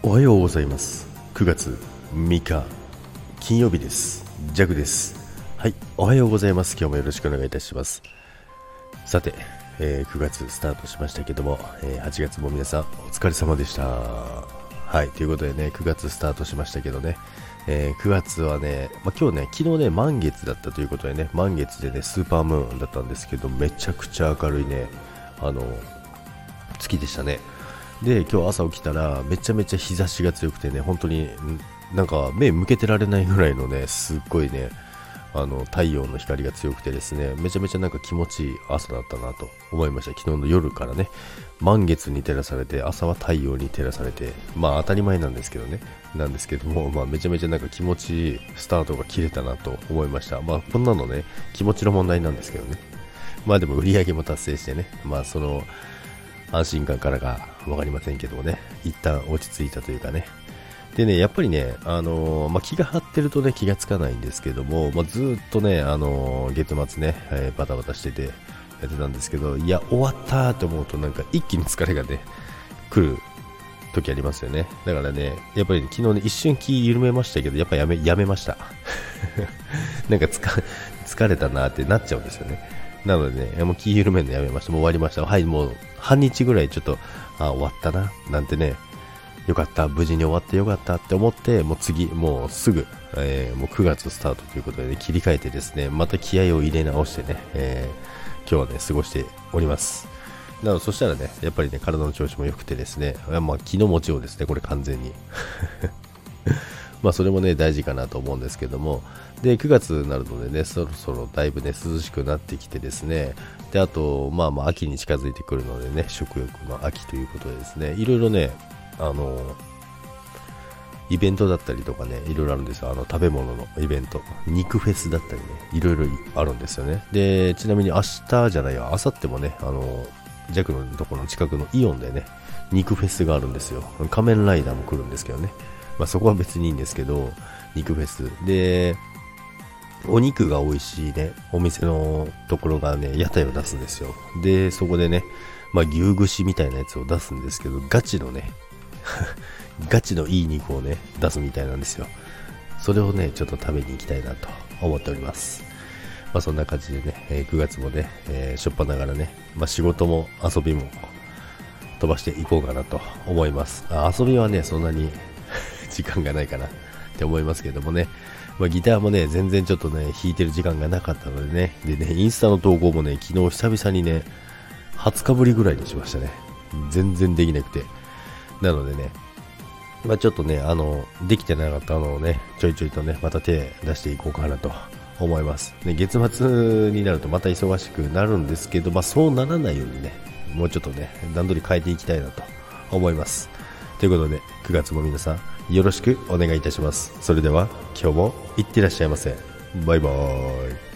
おはようございます。9月3日金曜日です。ジャグです。はいおはようございます。今日もよろしくお願いいたします。さて、えー9月スタートしましたけども、えー8月も皆さんお疲れ様でした。はいということでね9月スタートしましたけどね。えー9月はね、まあ、今日ね、昨日ね、満月だったということでね、満月でね、スーパームーンだったんですけど、めちゃくちゃ明るいね、あの、月でしたね。で、今日朝起きたら、めちゃめちゃ日差しが強くてね、本当に、なんか目向けてられないぐらいのね、すっごいね、あの太陽の光が強くてですねめちゃめちゃなんか気持ちいい朝だったなと思いました。昨日の夜からね満月に照らされて朝は太陽に照らされてまあ当たり前なんですけどねなんですけども、まあ、めちゃめちゃなんか気持ちいいスタートが切れたなと思いました。まあこんなのね気持ちの問題なんですけどね。まあでも売り上げも達成してねまあその安心感からがか分かりませんけどもね一旦落ち着いたというかねでね、やっぱりね、あのーまあ、気が張ってるとね、気がつかないんですけども、まあ、ずっとね、あのー月末ね、えーバタバタしててやってたんですけど、いや、終わったと思うとなんか一気に疲れがね、来る時ありますよね。だからね、やっぱり、昨日ね、一瞬気緩めましたけど、やっぱやめ、やめました。なんかつか疲れたなってなっちゃうんですよね。なのでね、もう気緩めるのやめました。もう終わりました。はい、もう半日ぐらいちょっと、あ、終わったな、なんてね、よかった、無事に終わってよかったって思って、もう次、もうすぐ、えーもう9月スタートということで、ね、切り替えてですね、また気合を入れ直してね、えー今日はね、過ごしております。なので、そしたらね、やっぱりね、体の調子も良くてですね、まあ、気の持ちようですね、これ完全に。まあそれもね大事かなと思うんですけども。で9月になるのでねそろそろだいぶね涼しくなってきてですね。であとまあまあ秋に近づいてくるのでね食欲の秋ということでですね。いろいろねあのイベントだったりとかねいろいろあるんですよ。あの食べ物のイベント。肉フェスだったりねいろいろあるんですよね。でちなみに明日じゃないよ明後日もねあの弱のところの近くのイオンでね肉フェスがあるんですよ。仮面ライダーも来るんですけどね。まあ、そこは別にいいんですけど、肉フェス。で、お肉が美味しいね、お店のところがね、屋台を出すんですよ。で、そこでね、まあ、牛串みたいなやつを出すんですけど、ガチのね、ガチのいい肉をね、出すみたいなんですよ。それをね、ちょっと食べに行きたいなと思っております。まあ、そんな感じでね、え9月もね、えーしょっぱながらね、まあ、仕事も遊びも飛ばしていこうかなと思います。あ遊びはね、そんなに時間がないかなって思いますけどもね、まあ、ギターもね、全然ちょっとね、弾いてる時間がなかったのでね、でね、インスタの投稿もね、昨日久々にね、20日ぶりぐらいにしましたね。全然できなくて。なのでね、まあ、ちょっとね、あの、できてなかったのをね、ちょいちょいとね、また手出していこうかなと思います。ね、月末になるとまた忙しくなるんですけど、まあ、そうならないようにね、もうちょっとね、段取り変えていきたいなと思います。ということで、9月も皆さん、よろしくお願いいたします。それでは、今日もいってらっしゃいませ。バイバーイ。